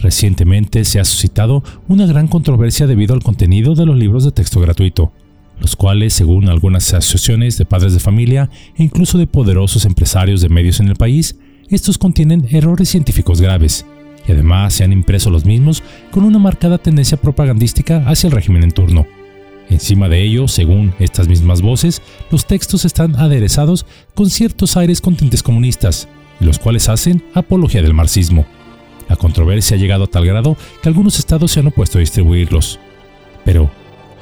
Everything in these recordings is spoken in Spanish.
Recientemente se ha suscitado una gran controversia debido al contenido de los libros de texto gratuito, los cuales, según algunas asociaciones de padres de familia e incluso de poderosos empresarios de medios en el país, estos contienen errores científicos graves y además se han impreso los mismos con una marcada tendencia propagandística hacia el régimen en turno. Encima de ello, según estas mismas voces, los textos están aderezados con ciertos aires con tintes comunistas, los cuales hacen apología del marxismo. La controversia ha llegado a tal grado que algunos estados se han opuesto a distribuirlos. Pero,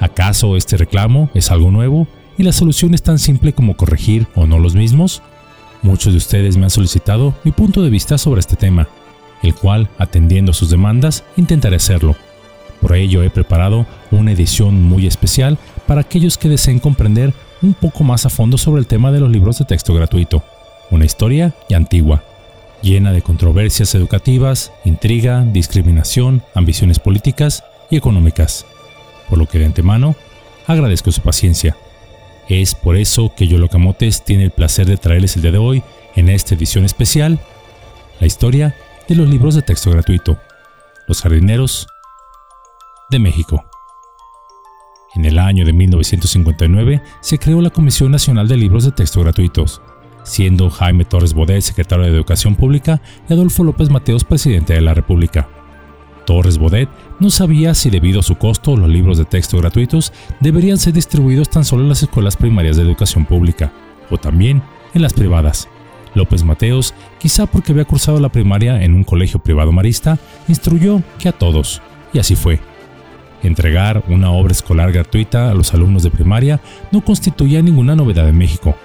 ¿acaso este reclamo es algo nuevo y la solución es tan simple como corregir o no los mismos? Muchos de ustedes me han solicitado mi punto de vista sobre este tema, el cual, atendiendo a sus demandas, intentaré hacerlo. Por ello he preparado una edición muy especial para aquellos que deseen comprender un poco más a fondo sobre el tema de los libros de texto gratuito. Una historia y antigua, llena de controversias educativas, intriga, discriminación, ambiciones políticas y económicas. Por lo que de antemano agradezco su paciencia. Es por eso que Yolo Camotes tiene el placer de traerles el día de hoy, en esta edición especial, la historia de los libros de texto gratuito, Los jardineros de México. En el año de 1959 se creó la Comisión Nacional de Libros de Texto Gratuitos, siendo Jaime Torres Bodet secretario de Educación Pública y Adolfo López Mateos presidente de la República. Torres Bodet no sabía si debido a su costo los libros de texto gratuitos deberían ser distribuidos tan solo en las escuelas primarias de educación pública, o también en las privadas. López Mateos, quizá porque había cursado la primaria en un colegio privado marista, instruyó que a todos, y así fue. Entregar una obra escolar gratuita a los alumnos de primaria no constituía ninguna novedad en México.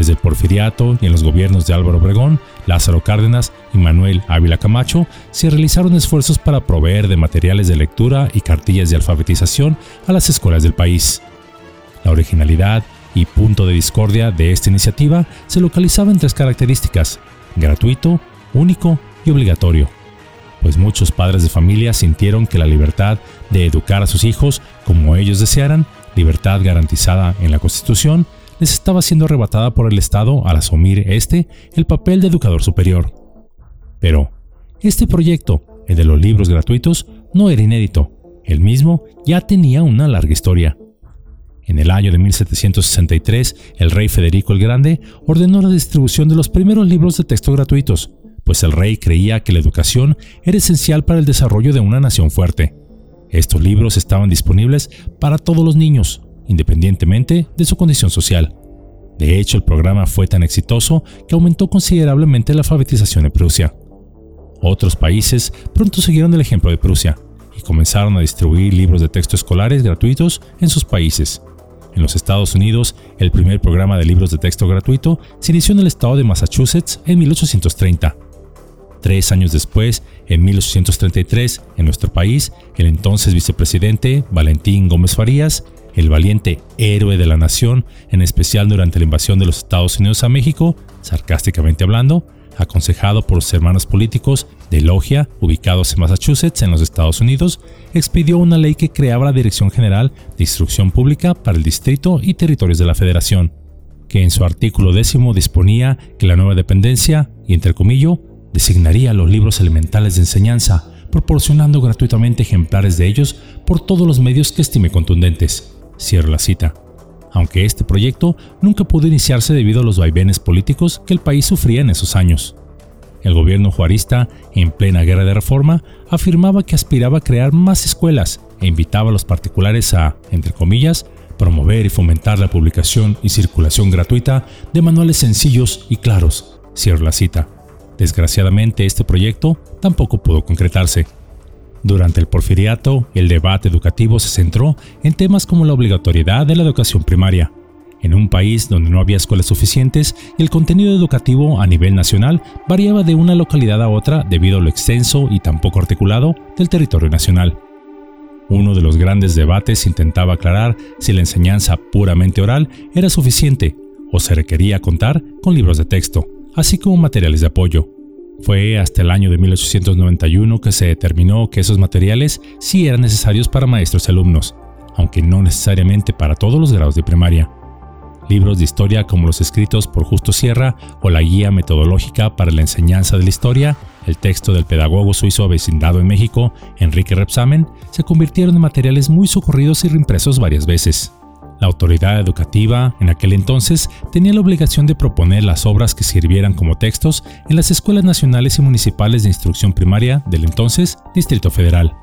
Desde el porfiriato y en los gobiernos de Álvaro Obregón, Lázaro Cárdenas y Manuel Ávila Camacho se realizaron esfuerzos para proveer de materiales de lectura y cartillas de alfabetización a las escuelas del país. La originalidad y punto de discordia de esta iniciativa se localizaba en tres características, gratuito, único y obligatorio, pues muchos padres de familia sintieron que la libertad de educar a sus hijos como ellos desearan, libertad garantizada en la Constitución, les estaba siendo arrebatada por el Estado al asumir este el papel de educador superior. Pero, este proyecto, el de los libros gratuitos, no era inédito. El mismo ya tenía una larga historia. En el año de 1763, el rey Federico el Grande ordenó la distribución de los primeros libros de texto gratuitos, pues el rey creía que la educación era esencial para el desarrollo de una nación fuerte. Estos libros estaban disponibles para todos los niños, independientemente de su condición social. De hecho, el programa fue tan exitoso que aumentó considerablemente la alfabetización en Prusia. Otros países pronto siguieron el ejemplo de Prusia y comenzaron a distribuir libros de texto escolares gratuitos en sus países. En los Estados Unidos, el primer programa de libros de texto gratuito se inició en el estado de Massachusetts en 1830. Tres años después, en 1833, en nuestro país, el entonces vicepresidente Valentín Gómez Farías, el valiente héroe de la nación, en especial durante la invasión de los Estados Unidos a México, sarcásticamente hablando, aconsejado por los hermanos políticos de Logia, ubicados en Massachusetts, en los Estados Unidos, expidió una ley que creaba la Dirección General de Instrucción Pública para el Distrito y Territorios de la Federación, que en su artículo décimo disponía que la nueva dependencia, y entre comillas, designaría los libros elementales de enseñanza, proporcionando gratuitamente ejemplares de ellos por todos los medios que estime contundentes. Cierro la cita. Aunque este proyecto nunca pudo iniciarse debido a los vaivenes políticos que el país sufría en esos años. El gobierno juarista, en plena guerra de reforma, afirmaba que aspiraba a crear más escuelas e invitaba a los particulares a, entre comillas, promover y fomentar la publicación y circulación gratuita de manuales sencillos y claros. Cierro la cita. Desgraciadamente este proyecto tampoco pudo concretarse. Durante el porfiriato, el debate educativo se centró en temas como la obligatoriedad de la educación primaria. En un país donde no había escuelas suficientes, el contenido educativo a nivel nacional variaba de una localidad a otra debido a lo extenso y tan poco articulado del territorio nacional. Uno de los grandes debates intentaba aclarar si la enseñanza puramente oral era suficiente o se requería contar con libros de texto así como materiales de apoyo. Fue hasta el año de 1891 que se determinó que esos materiales sí eran necesarios para maestros y alumnos, aunque no necesariamente para todos los grados de primaria. Libros de historia como los escritos por Justo Sierra o la Guía Metodológica para la Enseñanza de la Historia, el texto del pedagogo suizo avecindado en México, Enrique Repsamen, se convirtieron en materiales muy socorridos y reimpresos varias veces. La autoridad educativa, en aquel entonces, tenía la obligación de proponer las obras que sirvieran como textos en las escuelas nacionales y municipales de instrucción primaria del entonces Distrito Federal.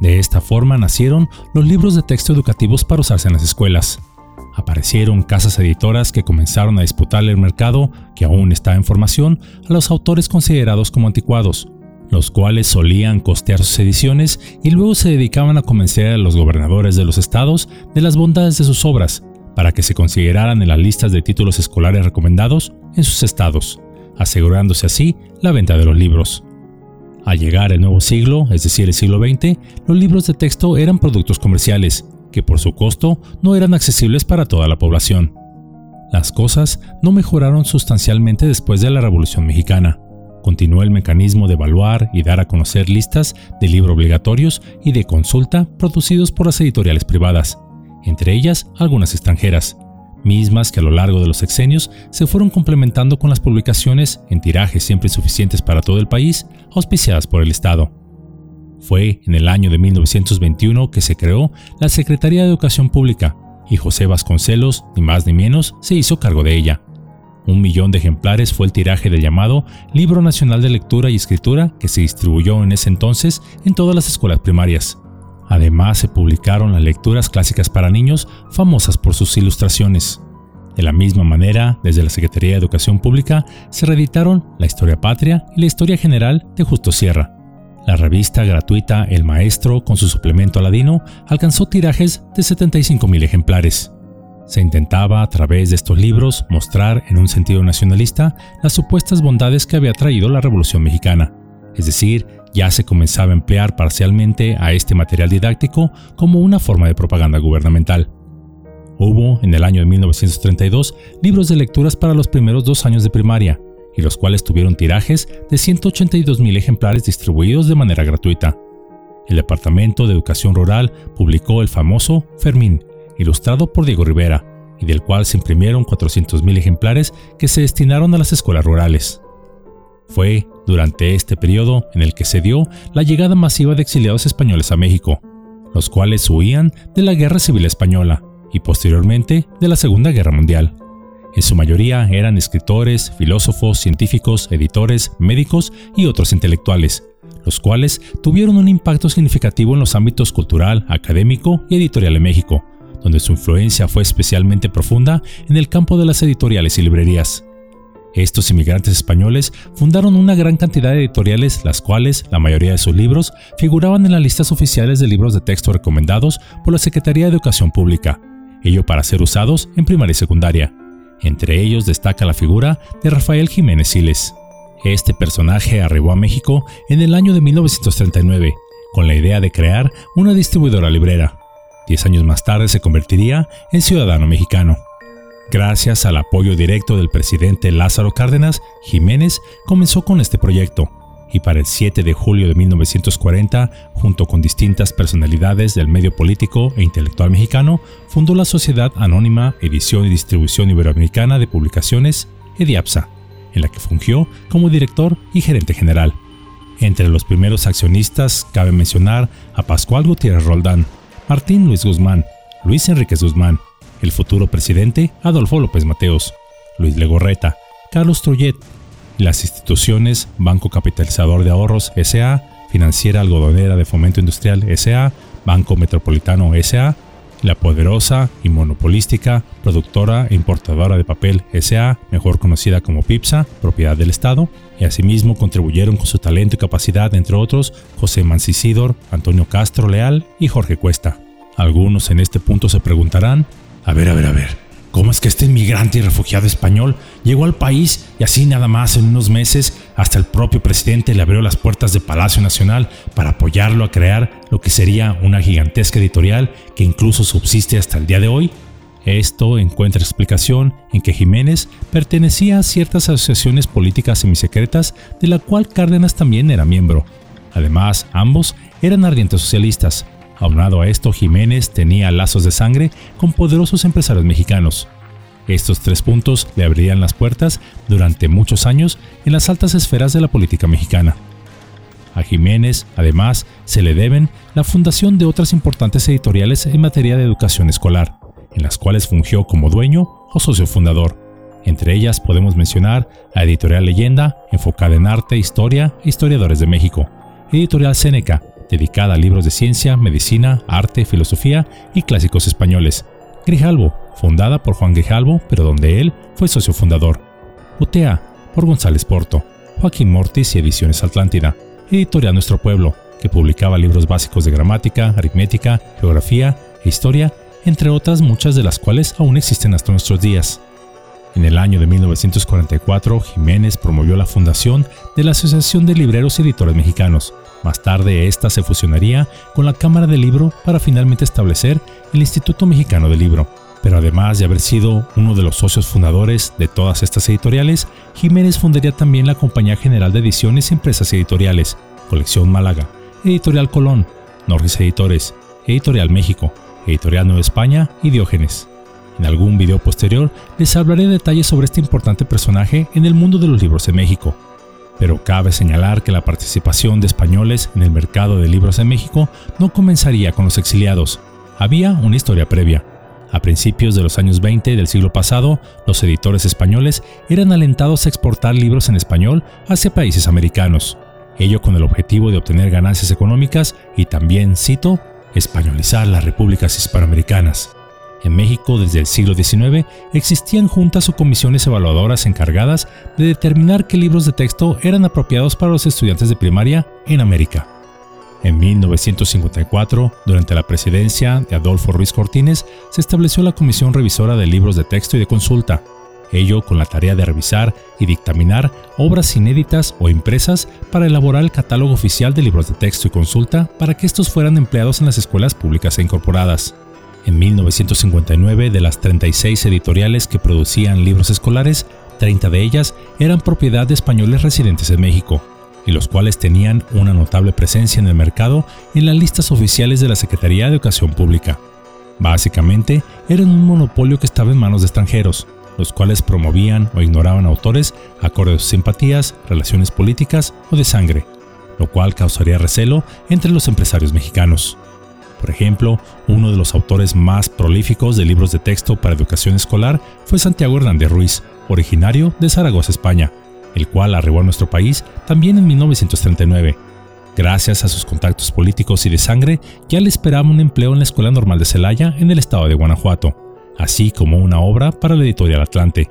De esta forma nacieron los libros de texto educativos para usarse en las escuelas. Aparecieron casas editoras que comenzaron a disputarle el mercado, que aún está en formación, a los autores considerados como anticuados, los cuales solían costear sus ediciones y luego se dedicaban a convencer a los gobernadores de los estados de las bondades de sus obras, para que se consideraran en las listas de títulos escolares recomendados en sus estados, asegurándose así la venta de los libros. Al llegar el nuevo siglo, es decir, el siglo XX, los libros de texto eran productos comerciales, que por su costo no eran accesibles para toda la población. Las cosas no mejoraron sustancialmente después de la Revolución Mexicana. Continuó el mecanismo de evaluar y dar a conocer listas de libros obligatorios y de consulta producidos por las editoriales privadas, entre ellas algunas extranjeras, mismas que a lo largo de los sexenios se fueron complementando con las publicaciones en tirajes siempre suficientes para todo el país, auspiciadas por el Estado. Fue en el año de 1921 que se creó la Secretaría de Educación Pública y José Vasconcelos, ni más ni menos, se hizo cargo de ella. Un millón de ejemplares fue el tiraje del llamado Libro Nacional de Lectura y Escritura que se distribuyó en ese entonces en todas las escuelas primarias. Además se publicaron las lecturas clásicas para niños famosas por sus ilustraciones. De la misma manera, desde la Secretaría de Educación Pública se reeditaron La Historia Patria y la Historia General de Justo Sierra. La revista gratuita El Maestro, con su suplemento aladino, alcanzó tirajes de 75.000 ejemplares. Se intentaba a través de estos libros mostrar en un sentido nacionalista las supuestas bondades que había traído la Revolución Mexicana, es decir, ya se comenzaba a emplear parcialmente a este material didáctico como una forma de propaganda gubernamental. Hubo, en el año de 1932, libros de lecturas para los primeros dos años de primaria, y los cuales tuvieron tirajes de 182.000 ejemplares distribuidos de manera gratuita. El Departamento de Educación Rural publicó el famoso Fermín, ilustrado por Diego Rivera, y del cual se imprimieron 400.000 ejemplares que se destinaron a las escuelas rurales. Fue durante este periodo en el que se dio la llegada masiva de exiliados españoles a México, los cuales huían de la Guerra Civil Española y posteriormente de la Segunda Guerra Mundial. En su mayoría eran escritores, filósofos, científicos, editores, médicos y otros intelectuales, los cuales tuvieron un impacto significativo en los ámbitos cultural, académico y editorial en México, donde su influencia fue especialmente profunda en el campo de las editoriales y librerías. Estos inmigrantes españoles fundaron una gran cantidad de editoriales, las cuales, la mayoría de sus libros, figuraban en las listas oficiales de libros de texto recomendados por la Secretaría de Educación Pública, ello para ser usados en primaria y secundaria. Entre ellos destaca la figura de Rafael Jiménez Siles. Este personaje arribó a México en el año de 1939, con la idea de crear una distribuidora librera, Diez años más tarde se convertiría en ciudadano mexicano. Gracias al apoyo directo del presidente Lázaro Cárdenas, Jiménez comenzó con este proyecto y para el 7 de julio de 1940, junto con distintas personalidades del medio político e intelectual mexicano, fundó la Sociedad Anónima Edición y Distribución Iberoamericana de Publicaciones, EDIAPSA, en la que fungió como director y gerente general. Entre los primeros accionistas cabe mencionar a Pascual Gutiérrez Roldán, Martín Luis Guzmán, Luis Enriquez Guzmán, el futuro presidente Adolfo López Mateos, Luis Legorreta, Carlos Truyet, las instituciones Banco Capitalizador de Ahorros SA, Financiera Algodonera de Fomento Industrial SA, Banco Metropolitano SA, la poderosa y monopolística productora e importadora de papel SA, mejor conocida como PIPSA, propiedad del Estado, y asimismo contribuyeron con su talento y capacidad, entre otros, José Mancisidor, Antonio Castro Leal y Jorge Cuesta. Algunos en este punto se preguntarán, a ver, a ver, a ver, ¿cómo es que este inmigrante y refugiado español llegó al país y así nada más en unos meses hasta el propio presidente le abrió las puertas de Palacio Nacional para apoyarlo a crear lo que sería una gigantesca editorial que incluso subsiste hasta el día de hoy? Esto encuentra explicación en que Jiménez pertenecía a ciertas asociaciones políticas semisecretas de la cual Cárdenas también era miembro. Además, ambos eran ardientes socialistas, Aunado a esto, Jiménez tenía lazos de sangre con poderosos empresarios mexicanos. Estos tres puntos le abrirían las puertas durante muchos años en las altas esferas de la política mexicana. A Jiménez, además, se le deben la fundación de otras importantes editoriales en materia de educación escolar, en las cuales fungió como dueño o socio fundador. Entre ellas podemos mencionar a Editorial Leyenda, enfocada en arte, historia e historiadores de México, Editorial Seneca, dedicada a libros de ciencia, medicina, arte, filosofía y clásicos españoles, Grijalbo, fundada por Juan Grijalbo, pero donde él fue socio fundador, UTEA, por González Porto, Joaquín Mortis y Ediciones Atlántida, Editorial Nuestro Pueblo, que publicaba libros básicos de gramática, aritmética, geografía e historia, entre otras muchas de las cuales aún existen hasta nuestros días. En el año de 1944, Jiménez promovió la fundación de la Asociación de Libreros y Editores Mexicanos. Más tarde, esta se fusionaría con la Cámara del Libro para finalmente establecer el Instituto Mexicano del Libro. Pero además de haber sido uno de los socios fundadores de todas estas editoriales, Jiménez fundaría también la Compañía General de Ediciones y Empresas Editoriales, Colección Málaga, Editorial Colón, Norris Editores, Editorial México, Editorial Nueva España y Diógenes. En algún video posterior les hablaré detalles sobre este importante personaje en el mundo de los libros en México. Pero cabe señalar que la participación de españoles en el mercado de libros en México no comenzaría con los exiliados. Había una historia previa. A principios de los años 20 del siglo pasado, los editores españoles eran alentados a exportar libros en español hacia países americanos, ello con el objetivo de obtener ganancias económicas y también, cito, españolizar las repúblicas hispanoamericanas. En México, desde el siglo XIX, existían juntas o comisiones evaluadoras encargadas de determinar qué libros de texto eran apropiados para los estudiantes de primaria en América. En 1954, durante la presidencia de Adolfo Ruiz Cortines, se estableció la Comisión Revisora de Libros de Texto y de Consulta, ello con la tarea de revisar y dictaminar obras inéditas o impresas para elaborar el catálogo oficial de libros de texto y consulta para que estos fueran empleados en las escuelas públicas e incorporadas. En 1959, de las 36 editoriales que producían libros escolares, 30 de ellas eran propiedad de españoles residentes en México, y los cuales tenían una notable presencia en el mercado en las listas oficiales de la Secretaría de Educación Pública. Básicamente, eran un monopolio que estaba en manos de extranjeros, los cuales promovían o ignoraban autores acorde a sus simpatías, relaciones políticas o de sangre, lo cual causaría recelo entre los empresarios mexicanos. Por ejemplo, uno de los autores más prolíficos de libros de texto para educación escolar fue Santiago Hernández Ruiz, originario de Zaragoza, España, el cual arribó a nuestro país también en 1939. Gracias a sus contactos políticos y de sangre, ya le esperaba un empleo en la Escuela Normal de Celaya en el estado de Guanajuato, así como una obra para la editorial Atlante.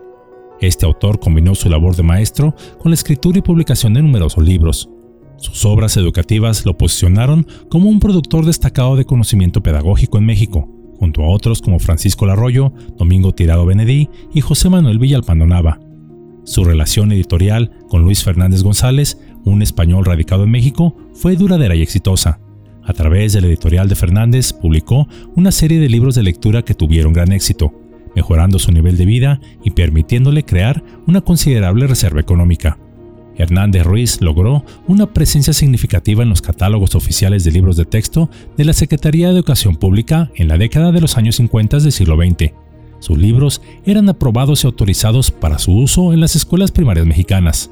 Este autor combinó su labor de maestro con la escritura y publicación de numerosos libros, sus obras educativas lo posicionaron como un productor destacado de conocimiento pedagógico en México, junto a otros como Francisco Larroyo, Domingo Tirado Benedí y José Manuel Villalpando Nava. Su relación editorial con Luis Fernández González, un español radicado en México, fue duradera y exitosa. A través de la editorial de Fernández publicó una serie de libros de lectura que tuvieron gran éxito, mejorando su nivel de vida y permitiéndole crear una considerable reserva económica. Hernández Ruiz logró una presencia significativa en los catálogos oficiales de libros de texto de la Secretaría de Educación Pública en la década de los años 50 del siglo XX. Sus libros eran aprobados y autorizados para su uso en las escuelas primarias mexicanas.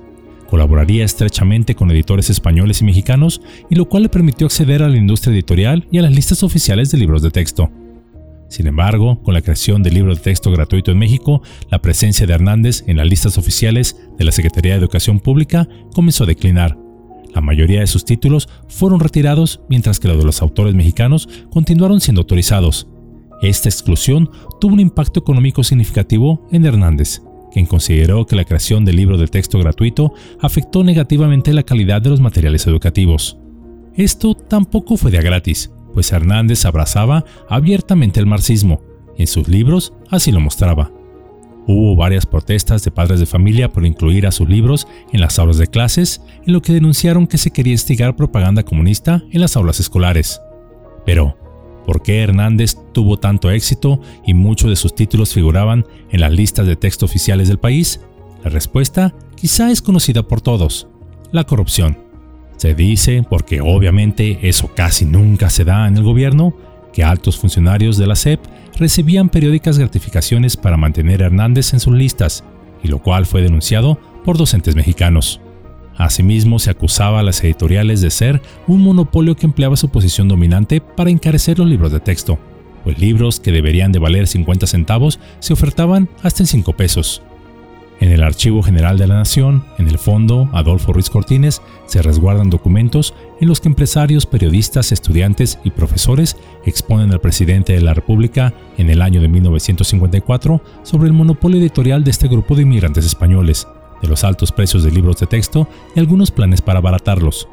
Colaboraría estrechamente con editores españoles y mexicanos, y lo cual le permitió acceder a la industria editorial y a las listas oficiales de libros de texto. Sin embargo, con la creación del libro de texto gratuito en México, la presencia de Hernández en las listas oficiales de la Secretaría de Educación Pública comenzó a declinar. La mayoría de sus títulos fueron retirados, mientras que los de los autores mexicanos continuaron siendo autorizados. Esta exclusión tuvo un impacto económico significativo en Hernández, quien consideró que la creación del libro de texto gratuito afectó negativamente la calidad de los materiales educativos. Esto tampoco fue de a gratis, pues Hernández abrazaba abiertamente el marxismo, y en sus libros así lo mostraba. Hubo varias protestas de padres de familia por incluir a sus libros en las aulas de clases, en lo que denunciaron que se quería instigar propaganda comunista en las aulas escolares. Pero, ¿por qué Hernández tuvo tanto éxito y muchos de sus títulos figuraban en las listas de texto oficiales del país? La respuesta quizá es conocida por todos, la corrupción. Se dice, porque obviamente eso casi nunca se da en el gobierno, que altos funcionarios de la SEP recibían periódicas gratificaciones para mantener a Hernández en sus listas, y lo cual fue denunciado por docentes mexicanos. Asimismo, se acusaba a las editoriales de ser un monopolio que empleaba su posición dominante para encarecer los libros de texto, pues libros que deberían de valer 50 centavos se ofertaban hasta en 5 pesos. En el Archivo General de la Nación, en el Fondo Adolfo Ruiz Cortines, se resguardan documentos en los que empresarios, periodistas, estudiantes y profesores exponen al presidente de la República en el año de 1954 sobre el monopolio editorial de este grupo de inmigrantes españoles, de los altos precios de libros de texto y algunos planes para abaratarlos.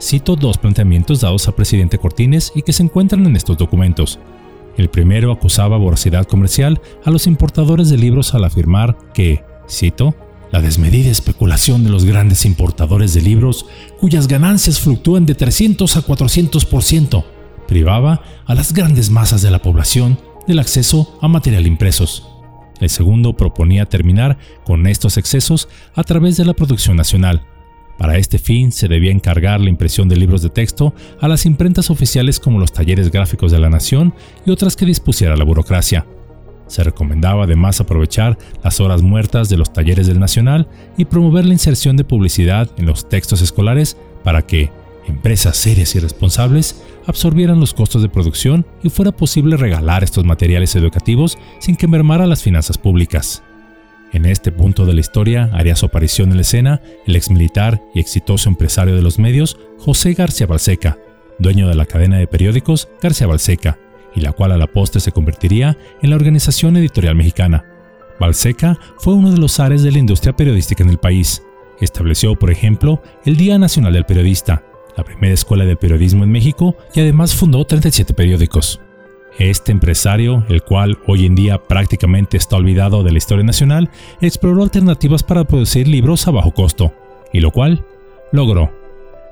Cito dos planteamientos dados al presidente Cortines y que se encuentran en estos documentos. El primero acusaba voracidad comercial a los importadores de libros al afirmar que, cito, la desmedida especulación de los grandes importadores de libros, cuyas ganancias fluctúan de 300 a 400%, privaba a las grandes masas de la población del acceso a material impresos. El segundo proponía terminar con estos excesos a través de la producción nacional. Para este fin se debía encargar la impresión de libros de texto a las imprentas oficiales como los talleres gráficos de la Nación y otras que dispusiera la burocracia. Se recomendaba además aprovechar las horas muertas de los talleres del Nacional y promover la inserción de publicidad en los textos escolares para que, empresas serias y responsables absorbieran los costos de producción y fuera posible regalar estos materiales educativos sin que mermara las finanzas públicas. En este punto de la historia haría su aparición en la escena el exmilitar y exitoso empresario de los medios José García Balseca, dueño de la cadena de periódicos García Balseca, y la cual a la postre se convertiría en la Organización Editorial Mexicana. Balseca fue uno de los ares de la industria periodística en el país. Estableció, por ejemplo, el Día Nacional del Periodista, la primera escuela de periodismo en México y además fundó 37 periódicos. Este empresario, el cual hoy en día prácticamente está olvidado de la historia nacional, exploró alternativas para producir libros a bajo costo, y lo cual logró.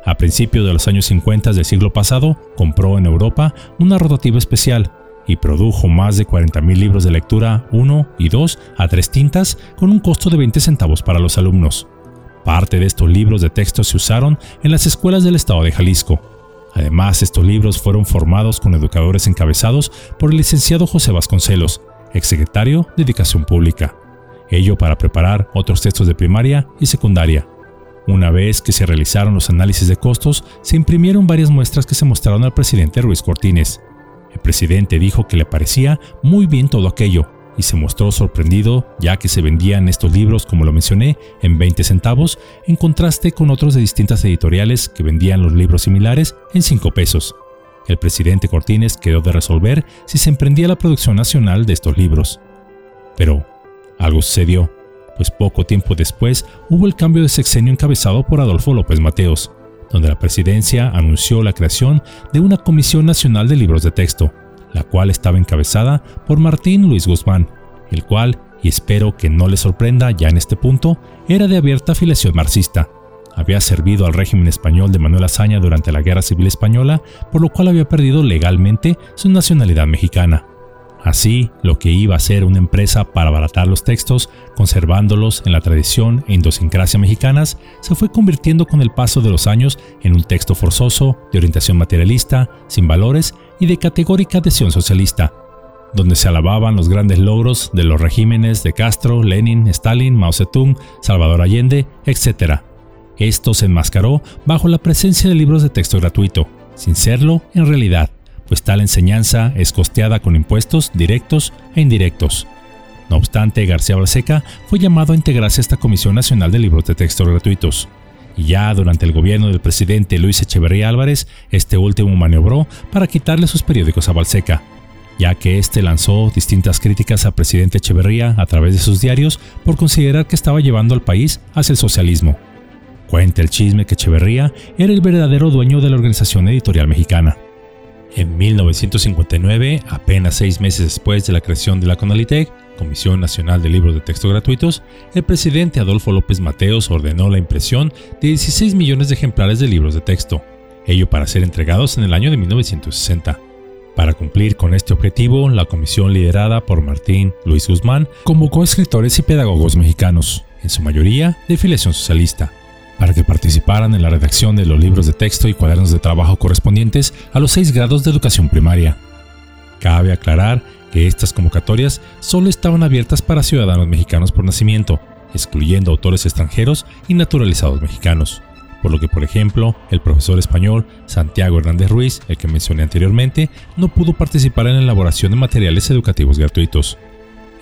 A principios de los años 50 del siglo pasado, compró en Europa una rotativa especial y produjo más de 40.000 libros de lectura 1 y 2 a tres tintas con un costo de 20 centavos para los alumnos. Parte de estos libros de texto se usaron en las escuelas del estado de Jalisco. Además, estos libros fueron formados con educadores encabezados por el licenciado José Vasconcelos, exsecretario de Educación Pública. Ello para preparar otros textos de primaria y secundaria. Una vez que se realizaron los análisis de costos, se imprimieron varias muestras que se mostraron al presidente Ruiz Cortines. El presidente dijo que le parecía muy bien todo aquello, y se mostró sorprendido ya que se vendían estos libros, como lo mencioné, en 20 centavos, en contraste con otros de distintas editoriales que vendían los libros similares en 5 pesos. El presidente Cortines quedó de resolver si se emprendía la producción nacional de estos libros. Pero algo sucedió, pues poco tiempo después hubo el cambio de sexenio encabezado por Adolfo López Mateos, donde la presidencia anunció la creación de una Comisión Nacional de Libros de Texto, la cual estaba encabezada por Martín Luis Guzmán, el cual, y espero que no le sorprenda ya en este punto, era de abierta afiliación marxista. Había servido al régimen español de Manuel Azaña durante la Guerra Civil Española, por lo cual había perdido legalmente su nacionalidad mexicana. Así, lo que iba a ser una empresa para abaratar los textos, conservándolos en la tradición e idiosincrasia mexicanas, se fue convirtiendo con el paso de los años en un texto forzoso, de orientación materialista, sin valores y de categórica adhesión socialista, donde se alababan los grandes logros de los regímenes de Castro, Lenin, Stalin, Mao Zedong, Salvador Allende, etc. Esto se enmascaró bajo la presencia de libros de texto gratuito, sin serlo en realidad pues tal enseñanza es costeada con impuestos directos e indirectos. No obstante, García Balseca fue llamado a integrarse a esta Comisión Nacional de Libros de Texto Gratuitos. Y ya durante el gobierno del presidente Luis Echeverría Álvarez, este último maniobró para quitarle sus periódicos a Balseca, ya que éste lanzó distintas críticas al presidente Echeverría a través de sus diarios por considerar que estaba llevando al país hacia el socialismo. Cuenta el chisme que Echeverría era el verdadero dueño de la organización editorial mexicana. En 1959, apenas seis meses después de la creación de la CONALITEC, Comisión Nacional de Libros de Texto Gratuitos, el presidente Adolfo López Mateos ordenó la impresión de 16 millones de ejemplares de libros de texto, ello para ser entregados en el año de 1960. Para cumplir con este objetivo, la comisión liderada por Martín Luis Guzmán convocó a escritores y pedagogos mexicanos, en su mayoría de filiación socialista, para que participaran en la redacción de los libros de texto y cuadernos de trabajo correspondientes a los seis grados de educación primaria. Cabe aclarar que estas convocatorias solo estaban abiertas para ciudadanos mexicanos por nacimiento, excluyendo autores extranjeros y naturalizados mexicanos. Por lo que, por ejemplo, el profesor español Santiago Hernández Ruiz, el que mencioné anteriormente, no pudo participar en la elaboración de materiales educativos gratuitos.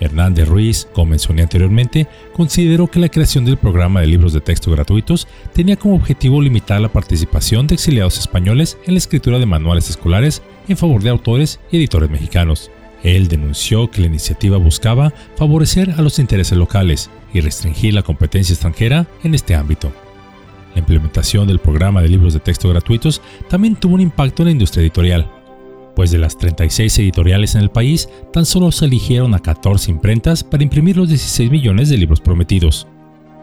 Hernández Ruiz, como mencioné anteriormente, consideró que la creación del programa de libros de texto gratuitos tenía como objetivo limitar la participación de exiliados españoles en la escritura de manuales escolares en favor de autores y editores mexicanos. Él denunció que la iniciativa buscaba favorecer a los intereses locales y restringir la competencia extranjera en este ámbito. La implementación del programa de libros de texto gratuitos también tuvo un impacto en la industria editorial, pues de las 36 editoriales en el país, tan solo se eligieron a 14 imprentas para imprimir los 16 millones de libros prometidos.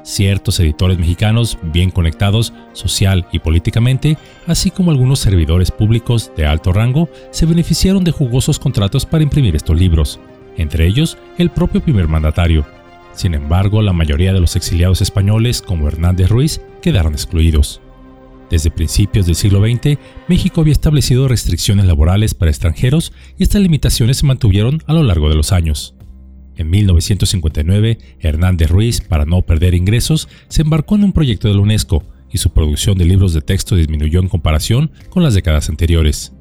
Ciertos editores mexicanos bien conectados social y políticamente, así como algunos servidores públicos de alto rango, se beneficiaron de jugosos contratos para imprimir estos libros, entre ellos el propio primer mandatario. Sin embargo, la mayoría de los exiliados españoles, como Hernández Ruiz, quedaron excluidos. Desde principios del siglo XX, México había establecido restricciones laborales para extranjeros y estas limitaciones se mantuvieron a lo largo de los años. En 1959, Hernández Ruiz, para no perder ingresos, se embarcó en un proyecto de la UNESCO y su producción de libros de texto disminuyó en comparación con las décadas anteriores.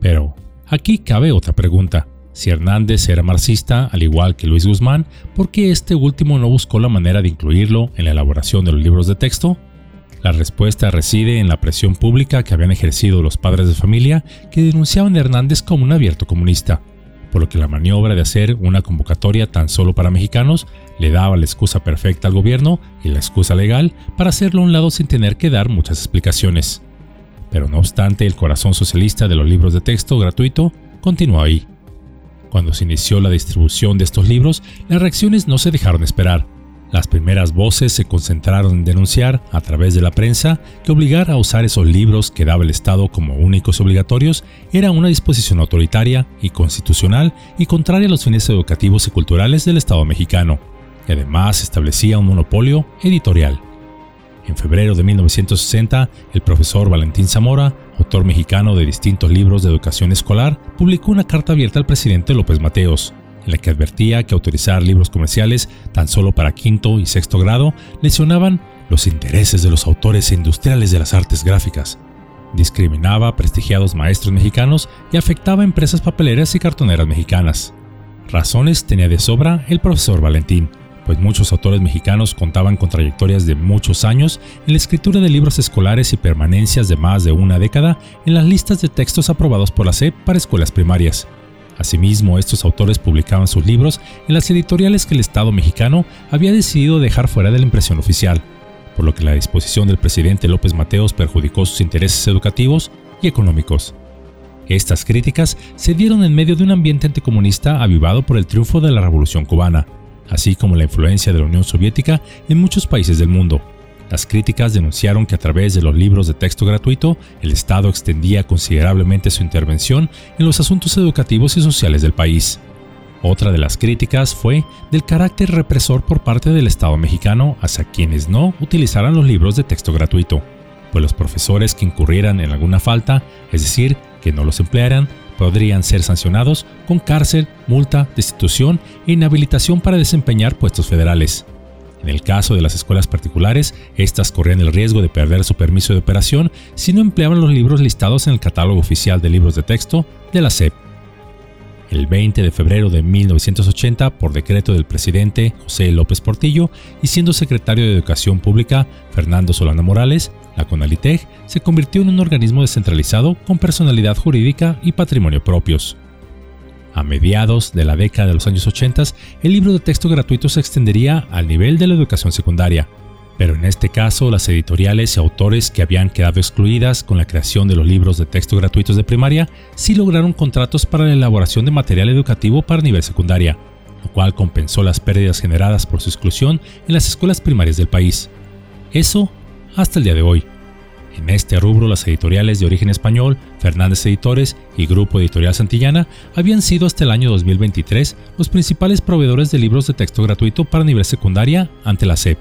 Pero, aquí cabe otra pregunta. Si Hernández era marxista, al igual que Luis Guzmán, ¿por qué este último no buscó la manera de incluirlo en la elaboración de los libros de texto? La respuesta reside en la presión pública que habían ejercido los padres de familia que denunciaban a Hernández como un abierto comunista por lo que la maniobra de hacer una convocatoria tan solo para mexicanos le daba la excusa perfecta al gobierno y la excusa legal para hacerlo a un lado sin tener que dar muchas explicaciones. Pero no obstante, el corazón socialista de los libros de texto gratuito continuó ahí. Cuando se inició la distribución de estos libros, las reacciones no se dejaron esperar. Las primeras voces se concentraron en denunciar, a través de la prensa, que obligar a usar esos libros que daba el Estado como únicos obligatorios era una disposición autoritaria y constitucional y contraria a los fines educativos y culturales del Estado mexicano, y además establecía un monopolio editorial. En febrero de 1960, el profesor Valentín Zamora, autor mexicano de distintos libros de educación escolar, publicó una carta abierta al presidente López Mateos, en la que advertía que autorizar libros comerciales tan solo para quinto y sexto grado lesionaban los intereses de los autores industriales de las artes gráficas, discriminaba a prestigiados maestros mexicanos y afectaba a empresas papeleras y cartoneras mexicanas. Razones tenía de sobra el profesor Valentín, pues muchos autores mexicanos contaban con trayectorias de muchos años en la escritura de libros escolares y permanencias de más de una década en las listas de textos aprobados por la SEP para escuelas primarias. Asimismo, estos autores publicaban sus libros en las editoriales que el Estado mexicano había decidido dejar fuera de la impresión oficial, por lo que la disposición del presidente López Mateos perjudicó sus intereses educativos y económicos. Estas críticas se dieron en medio de un ambiente anticomunista avivado por el triunfo de la Revolución cubana, así como la influencia de la Unión Soviética en muchos países del mundo, las críticas denunciaron que a través de los libros de texto gratuito, el Estado extendía considerablemente su intervención en los asuntos educativos y sociales del país. Otra de las críticas fue del carácter represor por parte del Estado mexicano hacia quienes no utilizaran los libros de texto gratuito, pues los profesores que incurrieran en alguna falta, es decir, que no los emplearan, podrían ser sancionados con cárcel, multa, destitución e inhabilitación para desempeñar puestos federales. En el caso de las escuelas particulares, estas corrían el riesgo de perder su permiso de operación si no empleaban los libros listados en el catálogo oficial de libros de texto de la SEP. El 20 de febrero de 1980, por decreto del presidente José López Portillo y siendo secretario de Educación Pública Fernando Solana Morales, la CONALITEG se convirtió en un organismo descentralizado con personalidad jurídica y patrimonio propios. A mediados de la década de los años 80, el libro de texto gratuito se extendería al nivel de la educación secundaria, pero en este caso las editoriales y autores que habían quedado excluidas con la creación de los libros de texto gratuitos de primaria sí lograron contratos para la elaboración de material educativo para nivel secundaria, lo cual compensó las pérdidas generadas por su exclusión en las escuelas primarias del país. Eso hasta el día de hoy. En este rubro, las editoriales de origen español, Fernández Editores y Grupo Editorial Santillana habían sido hasta el año 2023 los principales proveedores de libros de texto gratuito para nivel secundaria ante la SEP,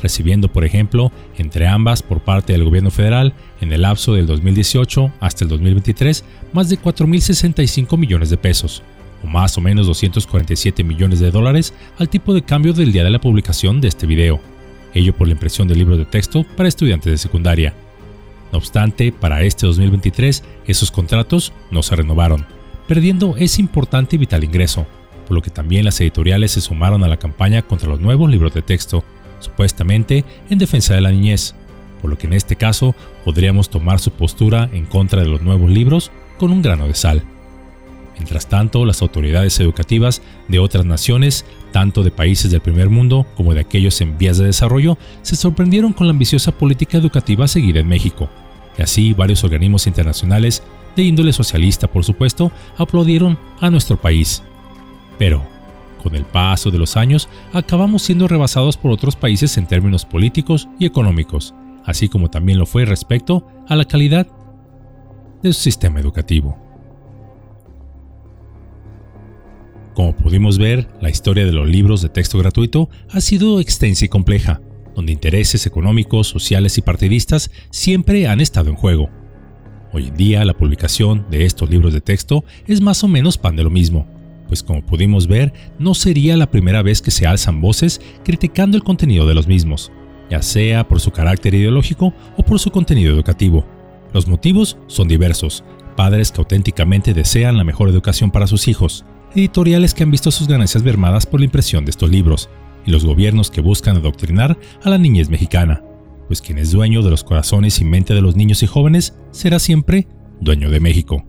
recibiendo, por ejemplo, entre ambas por parte del gobierno federal, en el lapso del 2018 hasta el 2023, más de 4.065 millones de pesos, o más o menos 247 millones de dólares al tipo de cambio del día de la publicación de este video, ello por la impresión de libros de texto para estudiantes de secundaria. No obstante, para este 2023 esos contratos no se renovaron, perdiendo ese importante y vital ingreso, por lo que también las editoriales se sumaron a la campaña contra los nuevos libros de texto, supuestamente en defensa de la niñez, por lo que en este caso podríamos tomar su postura en contra de los nuevos libros con un grano de sal. Mientras tanto, las autoridades educativas de otras naciones, tanto de países del primer mundo como de aquellos en vías de desarrollo, se sorprendieron con la ambiciosa política educativa seguida en México, y así varios organismos internacionales, de índole socialista por supuesto, aplaudieron a nuestro país. Pero, con el paso de los años, acabamos siendo rebasados por otros países en términos políticos y económicos, así como también lo fue respecto a la calidad de su sistema educativo. Como pudimos ver, la historia de los libros de texto gratuito ha sido extensa y compleja, donde intereses económicos, sociales y partidistas siempre han estado en juego. Hoy en día la publicación de estos libros de texto es más o menos pan de lo mismo, pues como pudimos ver, no sería la primera vez que se alzan voces criticando el contenido de los mismos, ya sea por su carácter ideológico o por su contenido educativo. Los motivos son diversos, padres que auténticamente desean la mejor educación para sus hijos, editoriales que han visto sus ganancias mermadas por la impresión de estos libros, y los gobiernos que buscan adoctrinar a la niñez mexicana, pues quien es dueño de los corazones y mente de los niños y jóvenes será siempre dueño de México.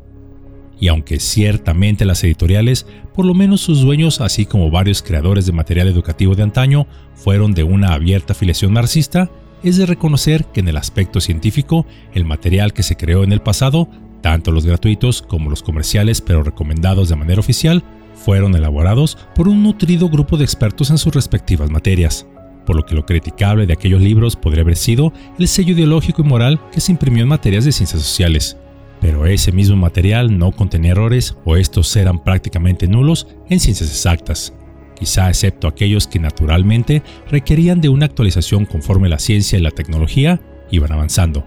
Y aunque ciertamente las editoriales, por lo menos sus dueños, así como varios creadores de material educativo de antaño, fueron de una abierta afiliación marxista, es de reconocer que en el aspecto científico, el material que se creó en el pasado, tanto los gratuitos como los comerciales pero recomendados de manera oficial, fueron elaborados por un nutrido grupo de expertos en sus respectivas materias, por lo que lo criticable de aquellos libros podría haber sido el sello ideológico y moral que se imprimió en materias de ciencias sociales. Pero ese mismo material no contenía errores o estos eran prácticamente nulos en ciencias exactas, quizá excepto aquellos que naturalmente requerían de una actualización conforme la ciencia y la tecnología iban avanzando.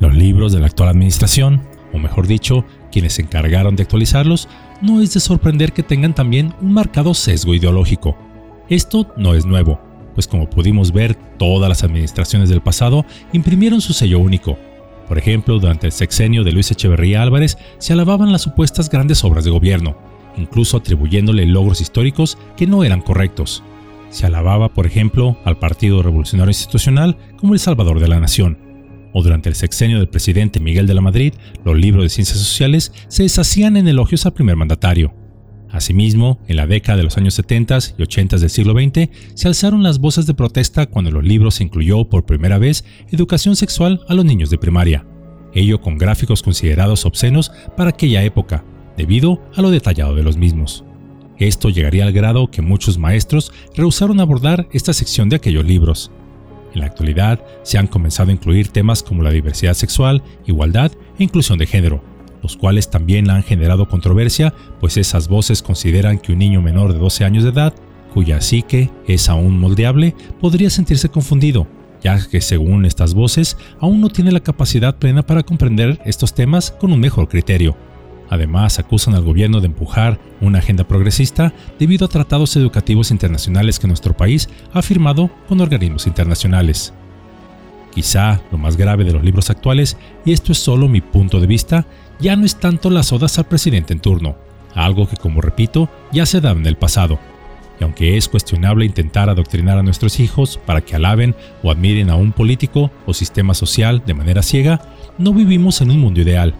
Los libros de la actual administración, o mejor dicho, quienes se encargaron de actualizarlos, no es de sorprender que tengan también un marcado sesgo ideológico. Esto no es nuevo, pues como pudimos ver, todas las administraciones del pasado imprimieron su sello único. Por ejemplo, durante el sexenio de Luis Echeverría Álvarez se alababan las supuestas grandes obras de gobierno, incluso atribuyéndole logros históricos que no eran correctos. Se alababa, por ejemplo, al Partido Revolucionario Institucional como el salvador de la nación, o durante el sexenio del presidente Miguel de la Madrid, los libros de ciencias sociales se deshacían en elogios al primer mandatario. Asimismo, en la década de los años 70 y 80 del siglo XX, se alzaron las voces de protesta cuando en los libros se incluyó por primera vez educación sexual a los niños de primaria, ello con gráficos considerados obscenos para aquella época, debido a lo detallado de los mismos. Esto llegaría al grado que muchos maestros rehusaron abordar esta sección de aquellos libros, en la actualidad se han comenzado a incluir temas como la diversidad sexual, igualdad e inclusión de género, los cuales también han generado controversia, pues esas voces consideran que un niño menor de 12 años de edad, cuya psique es aún moldeable, podría sentirse confundido, ya que según estas voces aún no tiene la capacidad plena para comprender estos temas con un mejor criterio. Además, acusan al gobierno de empujar una agenda progresista debido a tratados educativos internacionales que nuestro país ha firmado con organismos internacionales. Quizá lo más grave de los libros actuales, y esto es solo mi punto de vista, ya no es tanto las odas al presidente en turno, algo que como repito ya se da en el pasado. Y aunque es cuestionable intentar adoctrinar a nuestros hijos para que alaben o admiren a un político o sistema social de manera ciega, no vivimos en un mundo ideal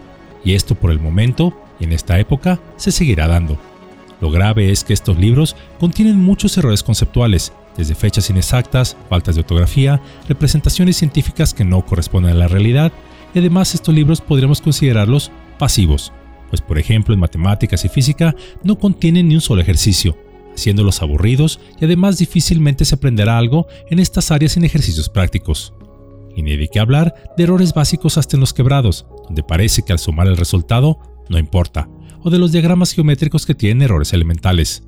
y esto por el momento y en esta época se seguirá dando. Lo grave es que estos libros contienen muchos errores conceptuales, desde fechas inexactas, faltas de ortografía, representaciones científicas que no corresponden a la realidad, y además estos libros podríamos considerarlos pasivos, pues por ejemplo en matemáticas y física no contienen ni un solo ejercicio, haciéndolos aburridos y además difícilmente se aprenderá algo en estas áreas sin ejercicios prácticos. Y ni de qué hablar de errores básicos hasta en los quebrados, donde parece que al sumar el resultado no importa, o de los diagramas geométricos que tienen errores elementales.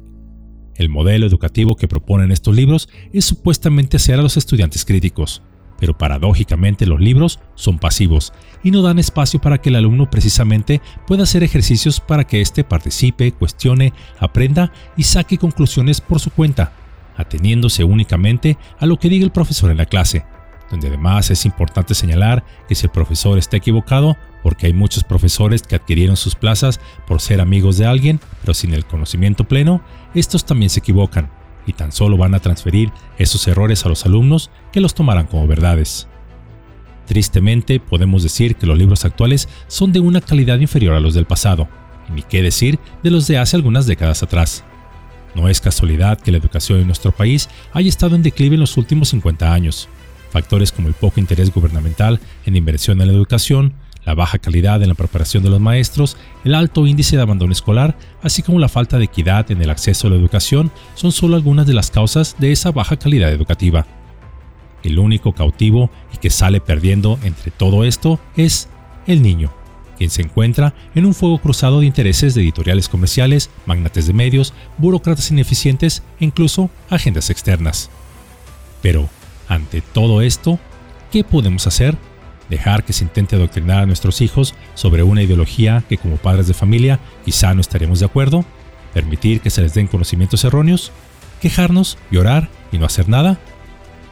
El modelo educativo que proponen estos libros es supuestamente hacer a los estudiantes críticos, pero paradójicamente los libros son pasivos y no dan espacio para que el alumno precisamente pueda hacer ejercicios para que éste participe, cuestione, aprenda y saque conclusiones por su cuenta, ateniéndose únicamente a lo que diga el profesor en la clase, donde además es importante señalar que si el profesor está equivocado, porque hay muchos profesores que adquirieron sus plazas por ser amigos de alguien, pero sin el conocimiento pleno, estos también se equivocan y tan solo van a transferir esos errores a los alumnos que los tomarán como verdades. Tristemente, podemos decir que los libros actuales son de una calidad inferior a los del pasado, y ni qué decir de los de hace algunas décadas atrás. No es casualidad que la educación en nuestro país haya estado en declive en los últimos 50 años. Factores como el poco interés gubernamental en inversión en la educación, la baja calidad en la preparación de los maestros, el alto índice de abandono escolar, así como la falta de equidad en el acceso a la educación son solo algunas de las causas de esa baja calidad educativa. El único cautivo y que sale perdiendo entre todo esto es el niño, quien se encuentra en un fuego cruzado de intereses de editoriales comerciales, magnates de medios, burócratas ineficientes e incluso agendas externas. Pero, ante todo esto, ¿qué podemos hacer? Dejar que se intente adoctrinar a nuestros hijos sobre una ideología que como padres de familia quizá no estaremos de acuerdo, permitir que se les den conocimientos erróneos, quejarnos, llorar y no hacer nada.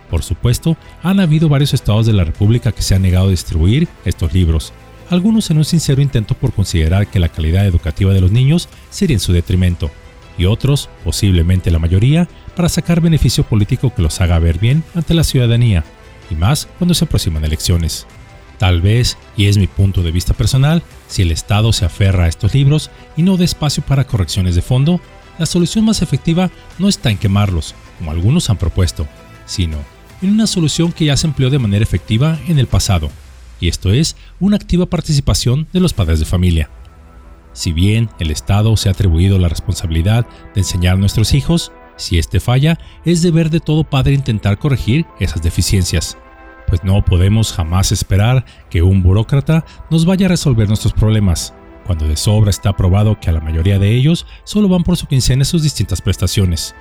Por supuesto, han habido varios estados de la República que se han negado a distribuir estos libros, algunos en un sincero intento por considerar que la calidad educativa de los niños sería en su detrimento, y otros, posiblemente la mayoría, para sacar beneficio político que los haga ver bien ante la ciudadanía, y más cuando se aproximan elecciones. Tal vez, y es mi punto de vista personal, si el Estado se aferra a estos libros y no da espacio para correcciones de fondo, la solución más efectiva no está en quemarlos, como algunos han propuesto, sino en una solución que ya se empleó de manera efectiva en el pasado, y esto es una activa participación de los padres de familia. Si bien el Estado se ha atribuido la responsabilidad de enseñar a nuestros hijos, si este falla, es deber de todo padre intentar corregir esas deficiencias pues no podemos jamás esperar que un burócrata nos vaya a resolver nuestros problemas, cuando de sobra está probado que a la mayoría de ellos solo van por su quincena sus distintas prestaciones.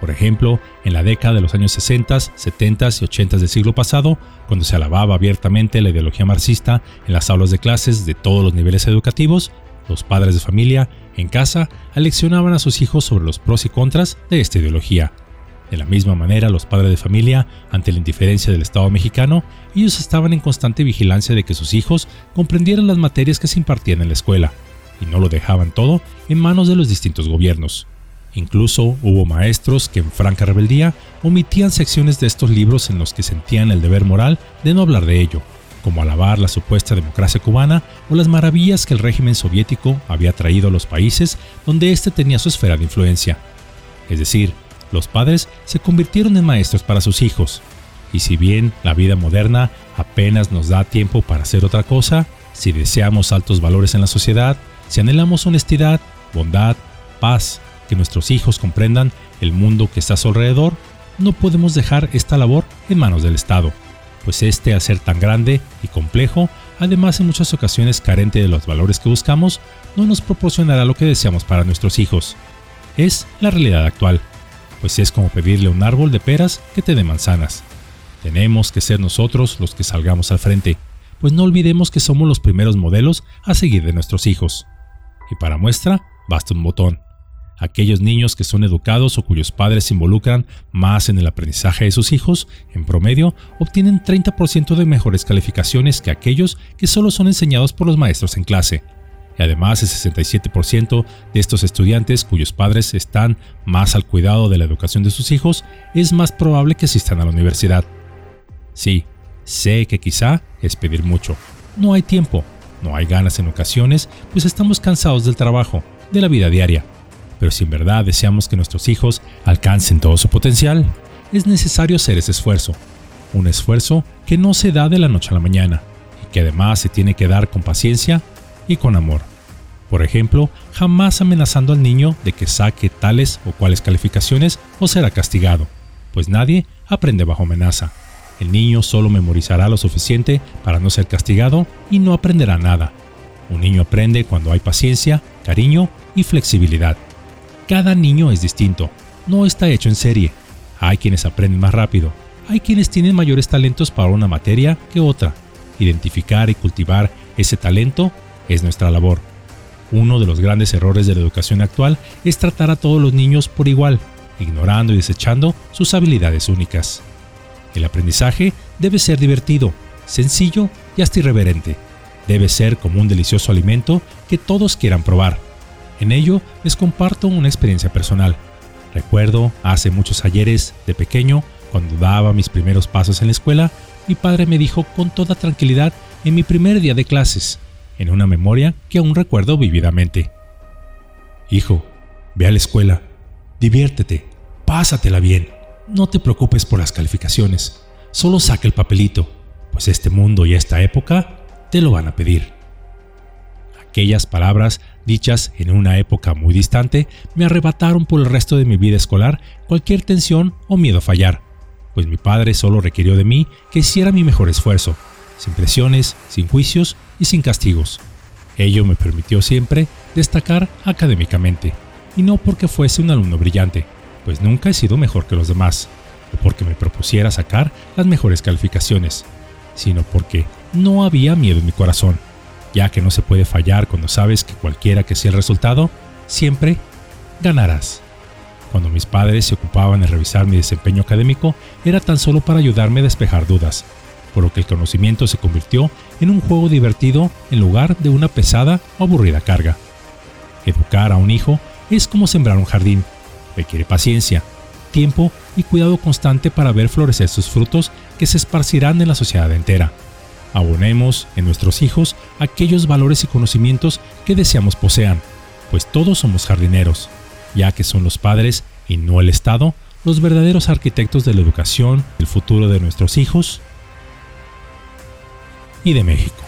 Por ejemplo, en la década de los años 60, 70 y 80 del siglo pasado, cuando se alababa abiertamente la ideología marxista en las aulas de clases de todos los niveles educativos, los padres de familia, en casa, aleccionaban a sus hijos sobre los pros y contras de esta ideología, de la misma manera, los padres de familia, ante la indiferencia del Estado mexicano, ellos estaban en constante vigilancia de que sus hijos comprendieran las materias que se impartían en la escuela, y no lo dejaban todo en manos de los distintos gobiernos. Incluso hubo maestros que en franca rebeldía omitían secciones de estos libros en los que sentían el deber moral de no hablar de ello, como alabar la supuesta democracia cubana o las maravillas que el régimen soviético había traído a los países donde éste tenía su esfera de influencia. Es decir, los padres se convirtieron en maestros para sus hijos. Y si bien la vida moderna apenas nos da tiempo para hacer otra cosa, si deseamos altos valores en la sociedad, si anhelamos honestidad, bondad, paz, que nuestros hijos comprendan el mundo que está a su alrededor, no podemos dejar esta labor en manos del Estado, pues este al ser tan grande y complejo, además en muchas ocasiones carente de los valores que buscamos, no nos proporcionará lo que deseamos para nuestros hijos. Es la realidad actual pues es como pedirle a un árbol de peras que te dé manzanas. Tenemos que ser nosotros los que salgamos al frente, pues no olvidemos que somos los primeros modelos a seguir de nuestros hijos. Y para muestra, basta un botón. Aquellos niños que son educados o cuyos padres se involucran más en el aprendizaje de sus hijos, en promedio, obtienen 30% de mejores calificaciones que aquellos que solo son enseñados por los maestros en clase, y además el 67% de estos estudiantes cuyos padres están más al cuidado de la educación de sus hijos es más probable que asistan a la universidad. Sí, sé que quizá es pedir mucho. No hay tiempo, no hay ganas en ocasiones, pues estamos cansados del trabajo, de la vida diaria. Pero si en verdad deseamos que nuestros hijos alcancen todo su potencial, es necesario hacer ese esfuerzo. Un esfuerzo que no se da de la noche a la mañana y que además se tiene que dar con paciencia y con amor. Por ejemplo, jamás amenazando al niño de que saque tales o cuales calificaciones o será castigado, pues nadie aprende bajo amenaza. El niño solo memorizará lo suficiente para no ser castigado y no aprenderá nada. Un niño aprende cuando hay paciencia, cariño y flexibilidad. Cada niño es distinto, no está hecho en serie. Hay quienes aprenden más rápido, hay quienes tienen mayores talentos para una materia que otra. Identificar y cultivar ese talento es nuestra labor. Uno de los grandes errores de la educación actual es tratar a todos los niños por igual, ignorando y desechando sus habilidades únicas. El aprendizaje debe ser divertido, sencillo y hasta irreverente. Debe ser como un delicioso alimento que todos quieran probar. En ello les comparto una experiencia personal. Recuerdo hace muchos ayeres, de pequeño, cuando daba mis primeros pasos en la escuela, mi padre me dijo con toda tranquilidad en mi primer día de clases, en una memoria que aún recuerdo vividamente. Hijo, ve a la escuela, diviértete, pásatela bien, no te preocupes por las calificaciones, solo saca el papelito, pues este mundo y esta época te lo van a pedir. Aquellas palabras dichas en una época muy distante me arrebataron por el resto de mi vida escolar cualquier tensión o miedo a fallar, pues mi padre solo requirió de mí que hiciera mi mejor esfuerzo, sin presiones, sin juicios y sin castigos. Ello me permitió siempre destacar académicamente, y no porque fuese un alumno brillante, pues nunca he sido mejor que los demás, o porque me propusiera sacar las mejores calificaciones, sino porque no había miedo en mi corazón, ya que no se puede fallar cuando sabes que cualquiera que sea el resultado, siempre ganarás. Cuando mis padres se ocupaban en revisar mi desempeño académico, era tan solo para ayudarme a despejar dudas, por lo que el conocimiento se convirtió en un juego divertido en lugar de una pesada o aburrida carga. Educar a un hijo es como sembrar un jardín, requiere paciencia, tiempo y cuidado constante para ver florecer sus frutos que se esparcirán en la sociedad entera. Abonemos en nuestros hijos aquellos valores y conocimientos que deseamos posean, pues todos somos jardineros ya que son los padres y no el Estado los verdaderos arquitectos de la educación, el futuro de nuestros hijos y de México.